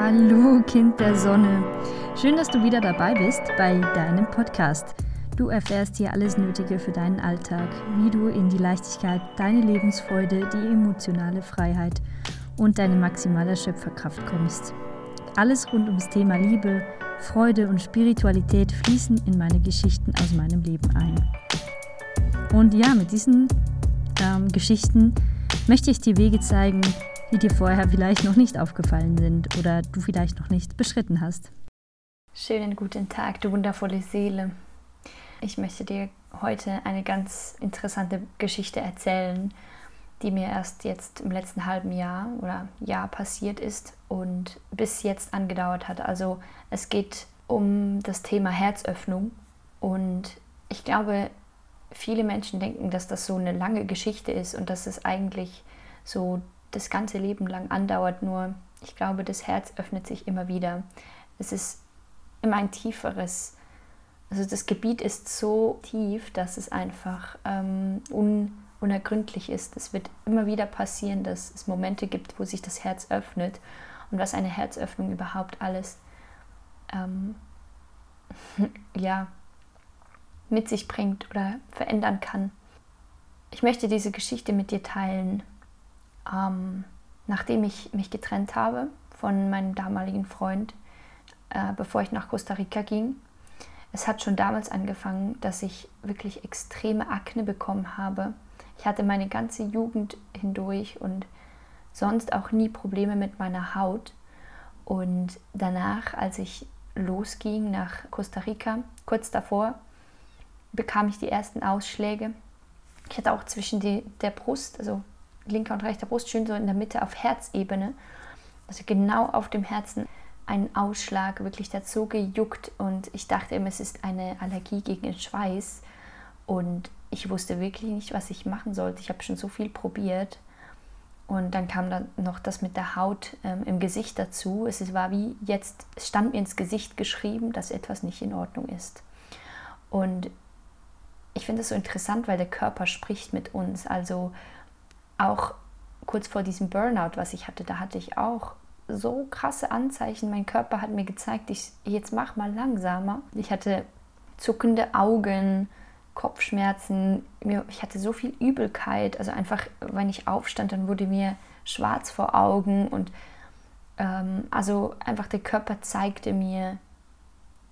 Hallo Kind der Sonne. Schön, dass du wieder dabei bist bei deinem Podcast. Du erfährst hier alles Nötige für deinen Alltag, wie du in die Leichtigkeit, deine Lebensfreude, die emotionale Freiheit und deine maximale Schöpferkraft kommst. Alles rund ums Thema Liebe, Freude und Spiritualität fließen in meine Geschichten aus meinem Leben ein. Und ja, mit diesen ähm, Geschichten möchte ich dir Wege zeigen, die dir vorher vielleicht noch nicht aufgefallen sind oder du vielleicht noch nicht beschritten hast. Schönen guten Tag, du wundervolle Seele. Ich möchte dir heute eine ganz interessante Geschichte erzählen, die mir erst jetzt im letzten halben Jahr oder Jahr passiert ist und bis jetzt angedauert hat. Also es geht um das Thema Herzöffnung und ich glaube, viele Menschen denken, dass das so eine lange Geschichte ist und dass es eigentlich so das ganze Leben lang andauert. Nur ich glaube, das Herz öffnet sich immer wieder. Es ist immer ein tieferes, also das Gebiet ist so tief, dass es einfach ähm, un, unergründlich ist. Es wird immer wieder passieren, dass es Momente gibt, wo sich das Herz öffnet und was eine Herzöffnung überhaupt alles ähm, ja, mit sich bringt oder verändern kann. Ich möchte diese Geschichte mit dir teilen, ähm, nachdem ich mich getrennt habe von meinem damaligen Freund, äh, bevor ich nach Costa Rica ging. Es hat schon damals angefangen, dass ich wirklich extreme Akne bekommen habe. Ich hatte meine ganze Jugend hindurch und sonst auch nie Probleme mit meiner Haut. Und danach, als ich losging nach Costa Rica, kurz davor, bekam ich die ersten Ausschläge. Ich hatte auch zwischen die, der Brust, also linker und rechter Brust, schön so in der Mitte auf Herzebene, also genau auf dem Herzen, einen Ausschlag wirklich dazu gejuckt und ich dachte immer, es ist eine Allergie gegen den Schweiß und ich wusste wirklich nicht, was ich machen sollte. Ich habe schon so viel probiert und dann kam dann noch das mit der Haut ähm, im Gesicht dazu. Es war wie jetzt, es stand mir ins Gesicht geschrieben, dass etwas nicht in Ordnung ist. Und ich finde es so interessant, weil der Körper spricht mit uns. Also auch kurz vor diesem Burnout, was ich hatte, da hatte ich auch so krasse Anzeichen. Mein Körper hat mir gezeigt, ich jetzt mach mal langsamer. Ich hatte zuckende Augen, Kopfschmerzen, ich hatte so viel Übelkeit. Also einfach, wenn ich aufstand, dann wurde mir schwarz vor Augen und ähm, also einfach der Körper zeigte mir,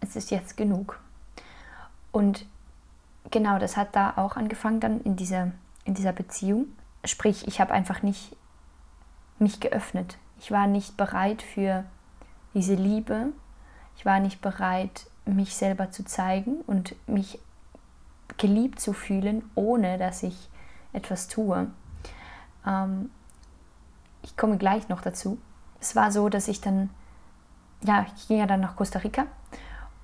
es ist jetzt genug. Und genau, das hat da auch angefangen dann in dieser, in dieser Beziehung. Sprich, ich habe einfach nicht mich geöffnet. Ich war nicht bereit für diese Liebe. Ich war nicht bereit, mich selber zu zeigen und mich geliebt zu fühlen, ohne dass ich etwas tue. Ähm, ich komme gleich noch dazu. Es war so, dass ich dann, ja, ich ging ja dann nach Costa Rica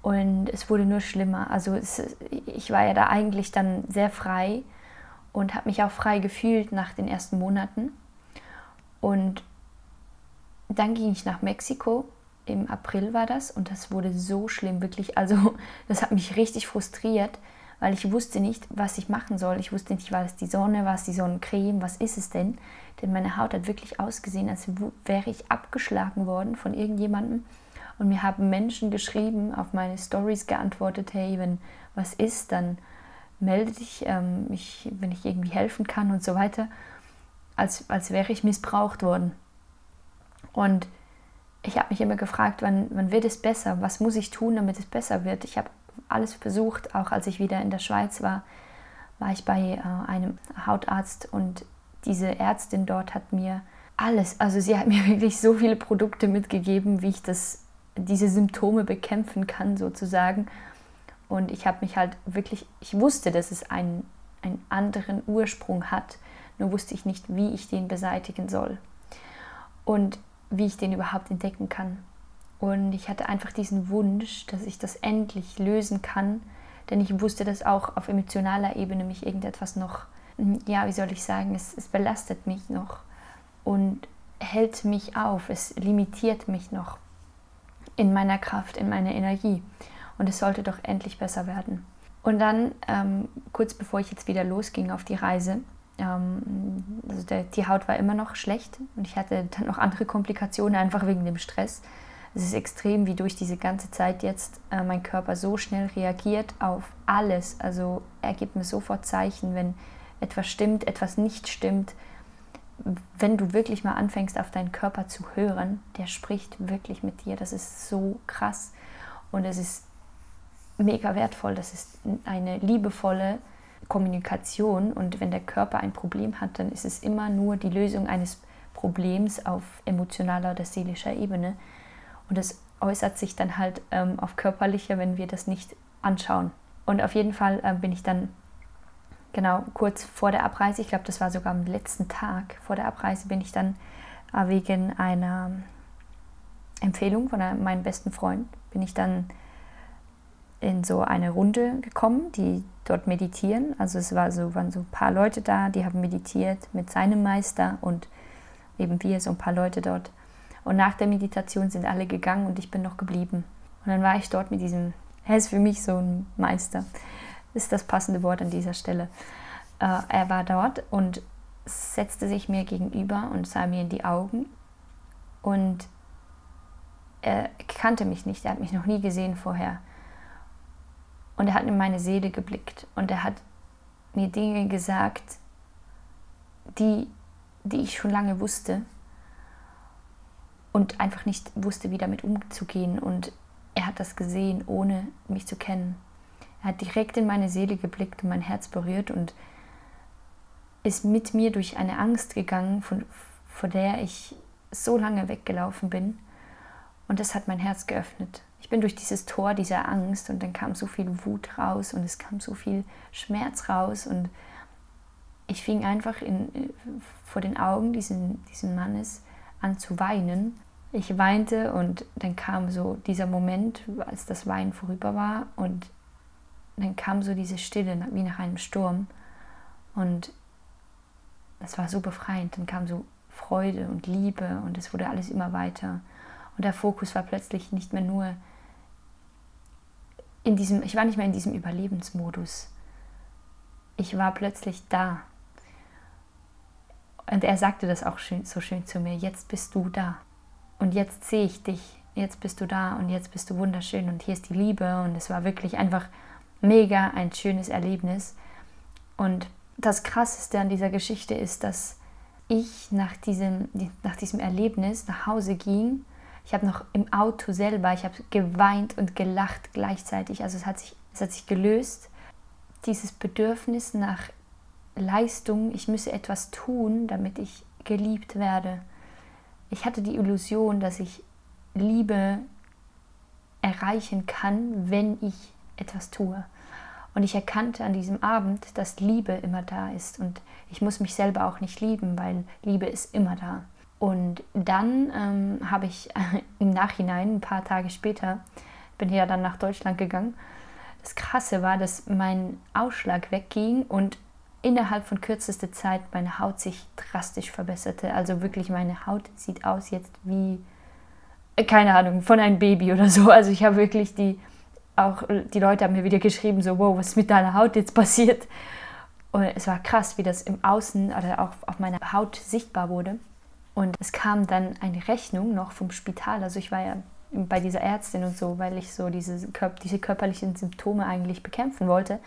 und es wurde nur schlimmer. Also es, ich war ja da eigentlich dann sehr frei und habe mich auch frei gefühlt nach den ersten Monaten. Und dann ging ich nach Mexiko. Im April war das und das wurde so schlimm, wirklich. Also, das hat mich richtig frustriert, weil ich wusste nicht, was ich machen soll. Ich wusste nicht, war es die Sonne, war es die Sonnencreme, was ist es denn? Denn meine Haut hat wirklich ausgesehen, als wäre ich abgeschlagen worden von irgendjemandem. Und mir haben Menschen geschrieben, auf meine Stories geantwortet: Hey, wenn was ist, dann melde dich, ähm, ich, wenn ich irgendwie helfen kann und so weiter, als, als wäre ich missbraucht worden. Und ich habe mich immer gefragt, wann, wann wird es besser? Was muss ich tun, damit es besser wird? Ich habe alles versucht, auch als ich wieder in der Schweiz war, war ich bei äh, einem Hautarzt und diese Ärztin dort hat mir alles, also sie hat mir wirklich so viele Produkte mitgegeben, wie ich das, diese Symptome bekämpfen kann sozusagen. Und ich habe mich halt wirklich, ich wusste, dass es einen, einen anderen Ursprung hat, nur wusste ich nicht, wie ich den beseitigen soll und wie ich den überhaupt entdecken kann. Und ich hatte einfach diesen Wunsch, dass ich das endlich lösen kann, denn ich wusste, dass auch auf emotionaler Ebene mich irgendetwas noch, ja, wie soll ich sagen, es, es belastet mich noch und hält mich auf, es limitiert mich noch in meiner Kraft, in meiner Energie und es sollte doch endlich besser werden. Und dann, ähm, kurz bevor ich jetzt wieder losging auf die Reise, ähm, also der, die Haut war immer noch schlecht und ich hatte dann noch andere Komplikationen, einfach wegen dem Stress. Es ist extrem, wie durch diese ganze Zeit jetzt äh, mein Körper so schnell reagiert auf alles. Also er gibt mir sofort Zeichen, wenn etwas stimmt, etwas nicht stimmt. Wenn du wirklich mal anfängst, auf deinen Körper zu hören, der spricht wirklich mit dir. Das ist so krass und es ist mega wertvoll. Das ist eine liebevolle Kommunikation und wenn der Körper ein Problem hat, dann ist es immer nur die Lösung eines Problems auf emotionaler oder seelischer Ebene. Und es äußert sich dann halt ähm, auf körperlicher, wenn wir das nicht anschauen. Und auf jeden Fall äh, bin ich dann genau kurz vor der Abreise, ich glaube, das war sogar am letzten Tag vor der Abreise, bin ich dann äh, wegen einer Empfehlung von einem, meinem besten Freund, bin ich dann in so eine Runde gekommen, die dort meditieren. Also es war so, waren so ein paar Leute da, die haben meditiert mit seinem Meister und eben wir, so ein paar Leute dort. Und nach der Meditation sind alle gegangen und ich bin noch geblieben. Und dann war ich dort mit diesem, er ist für mich so ein Meister, ist das passende Wort an dieser Stelle. Äh, er war dort und setzte sich mir gegenüber und sah mir in die Augen. Und er kannte mich nicht, er hat mich noch nie gesehen vorher. Und er hat in meine Seele geblickt und er hat mir Dinge gesagt, die, die ich schon lange wusste und einfach nicht wusste, wie damit umzugehen. Und er hat das gesehen, ohne mich zu kennen. Er hat direkt in meine Seele geblickt und mein Herz berührt und ist mit mir durch eine Angst gegangen, von, vor der ich so lange weggelaufen bin. Und das hat mein Herz geöffnet. Ich bin durch dieses Tor dieser Angst und dann kam so viel Wut raus und es kam so viel Schmerz raus und ich fing einfach in, vor den Augen diesen, diesen Mannes an zu weinen. Ich weinte und dann kam so dieser Moment, als das Weinen vorüber war und dann kam so diese Stille wie nach einem Sturm und es war so befreiend. Dann kam so Freude und Liebe und es wurde alles immer weiter. Und der Fokus war plötzlich nicht mehr nur in diesem, ich war nicht mehr in diesem Überlebensmodus. Ich war plötzlich da. Und er sagte das auch schön, so schön zu mir, jetzt bist du da. Und jetzt sehe ich dich, jetzt bist du da und jetzt bist du wunderschön und hier ist die Liebe. Und es war wirklich einfach mega ein schönes Erlebnis. Und das Krasseste an dieser Geschichte ist, dass ich nach diesem, nach diesem Erlebnis nach Hause ging ich habe noch im Auto selber, ich habe geweint und gelacht gleichzeitig. Also es hat sich, es hat sich gelöst. Dieses Bedürfnis nach Leistung, ich müsse etwas tun, damit ich geliebt werde. Ich hatte die Illusion, dass ich Liebe erreichen kann, wenn ich etwas tue. Und ich erkannte an diesem Abend, dass Liebe immer da ist. Und ich muss mich selber auch nicht lieben, weil Liebe ist immer da. Und dann ähm, habe ich im Nachhinein, ein paar Tage später, bin ja dann nach Deutschland gegangen. Das Krasse war, dass mein Ausschlag wegging und innerhalb von kürzester Zeit meine Haut sich drastisch verbesserte. Also wirklich, meine Haut sieht aus jetzt wie, äh, keine Ahnung, von einem Baby oder so. Also ich habe wirklich die, auch die Leute haben mir wieder geschrieben, so, wow, was ist mit deiner Haut jetzt passiert? Und es war krass, wie das im Außen oder auch auf meiner Haut sichtbar wurde. Und es kam dann eine Rechnung noch vom Spital. Also ich war ja bei dieser Ärztin und so, weil ich so diese, diese körperlichen Symptome eigentlich bekämpfen wollte.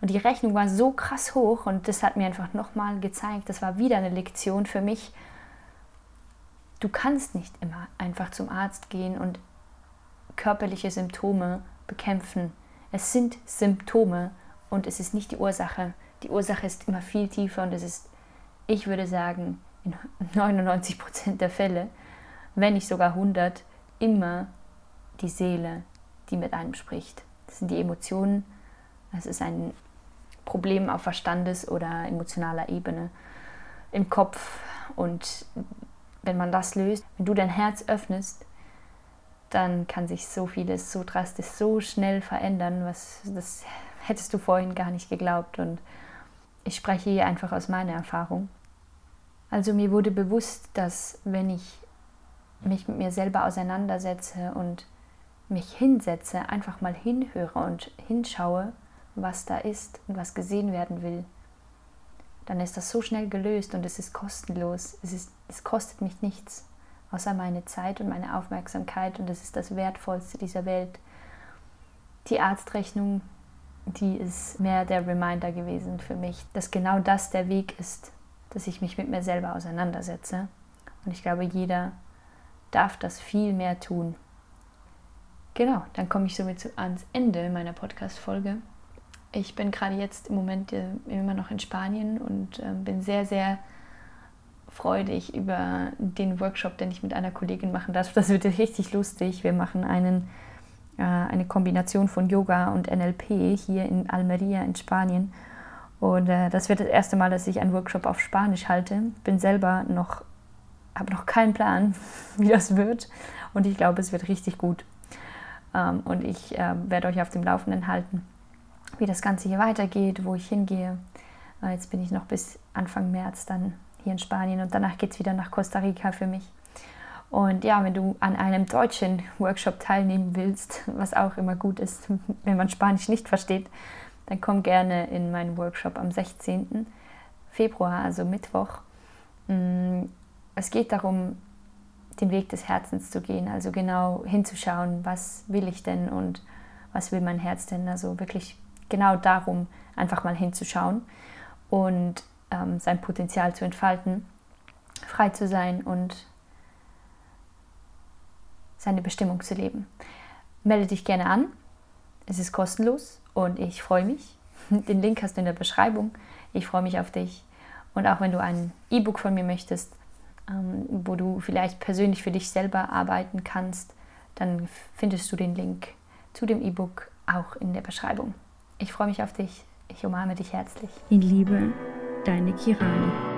Und die Rechnung war so krass hoch und das hat mir einfach nochmal gezeigt, das war wieder eine Lektion für mich. Du kannst nicht immer einfach zum Arzt gehen und körperliche Symptome bekämpfen. Es sind Symptome und es ist nicht die Ursache. Die Ursache ist immer viel tiefer und es ist, ich würde sagen, in 99 Prozent der Fälle, wenn nicht sogar 100, immer die Seele, die mit einem spricht. Das sind die Emotionen. Das ist ein Problem auf Verstandes- oder emotionaler Ebene im Kopf. Und wenn man das löst, wenn du dein Herz öffnest, dann kann sich so vieles so drastisch, so schnell verändern, was das hättest du vorhin gar nicht geglaubt. Und ich spreche hier einfach aus meiner Erfahrung. Also mir wurde bewusst, dass wenn ich mich mit mir selber auseinandersetze und mich hinsetze, einfach mal hinhöre und hinschaue, was da ist und was gesehen werden will, dann ist das so schnell gelöst und es ist kostenlos. Es, ist, es kostet mich nichts. außer meine Zeit und meine Aufmerksamkeit und das ist das Wertvollste dieser Welt. Die Arztrechnung, die ist mehr der Reminder gewesen für mich, dass genau das der Weg ist, dass ich mich mit mir selber auseinandersetze. Und ich glaube, jeder darf das viel mehr tun. Genau, dann komme ich somit ans Ende meiner Podcast-Folge. Ich bin gerade jetzt im Moment äh, immer noch in Spanien und äh, bin sehr, sehr freudig über den Workshop, den ich mit einer Kollegin machen darf. Das wird richtig lustig. Wir machen einen, äh, eine Kombination von Yoga und NLP hier in Almeria in Spanien. Und äh, das wird das erste Mal, dass ich einen Workshop auf Spanisch halte. Bin selber noch, habe noch keinen Plan, wie das wird. Und ich glaube, es wird richtig gut. Ähm, und ich äh, werde euch auf dem Laufenden halten, wie das Ganze hier weitergeht, wo ich hingehe. Äh, jetzt bin ich noch bis Anfang März dann hier in Spanien und danach geht es wieder nach Costa Rica für mich. Und ja, wenn du an einem deutschen Workshop teilnehmen willst, was auch immer gut ist, wenn man Spanisch nicht versteht, dann komm gerne in meinen Workshop am 16. Februar, also Mittwoch. Mm, es geht darum, den Weg des Herzens zu gehen, also genau hinzuschauen, was will ich denn und was will mein Herz denn, also wirklich genau darum einfach mal hinzuschauen und ähm, sein Potenzial zu entfalten, frei zu sein und seine Bestimmung zu leben. Melde dich gerne an, es ist kostenlos und ich freue mich. Den Link hast du in der Beschreibung. Ich freue mich auf dich. Und auch wenn du ein E-Book von mir möchtest, ähm, wo du vielleicht persönlich für dich selber arbeiten kannst, dann findest du den Link zu dem E-Book auch in der Beschreibung. Ich freue mich auf dich. Ich umarme dich herzlich. In Liebe, deine Kirani.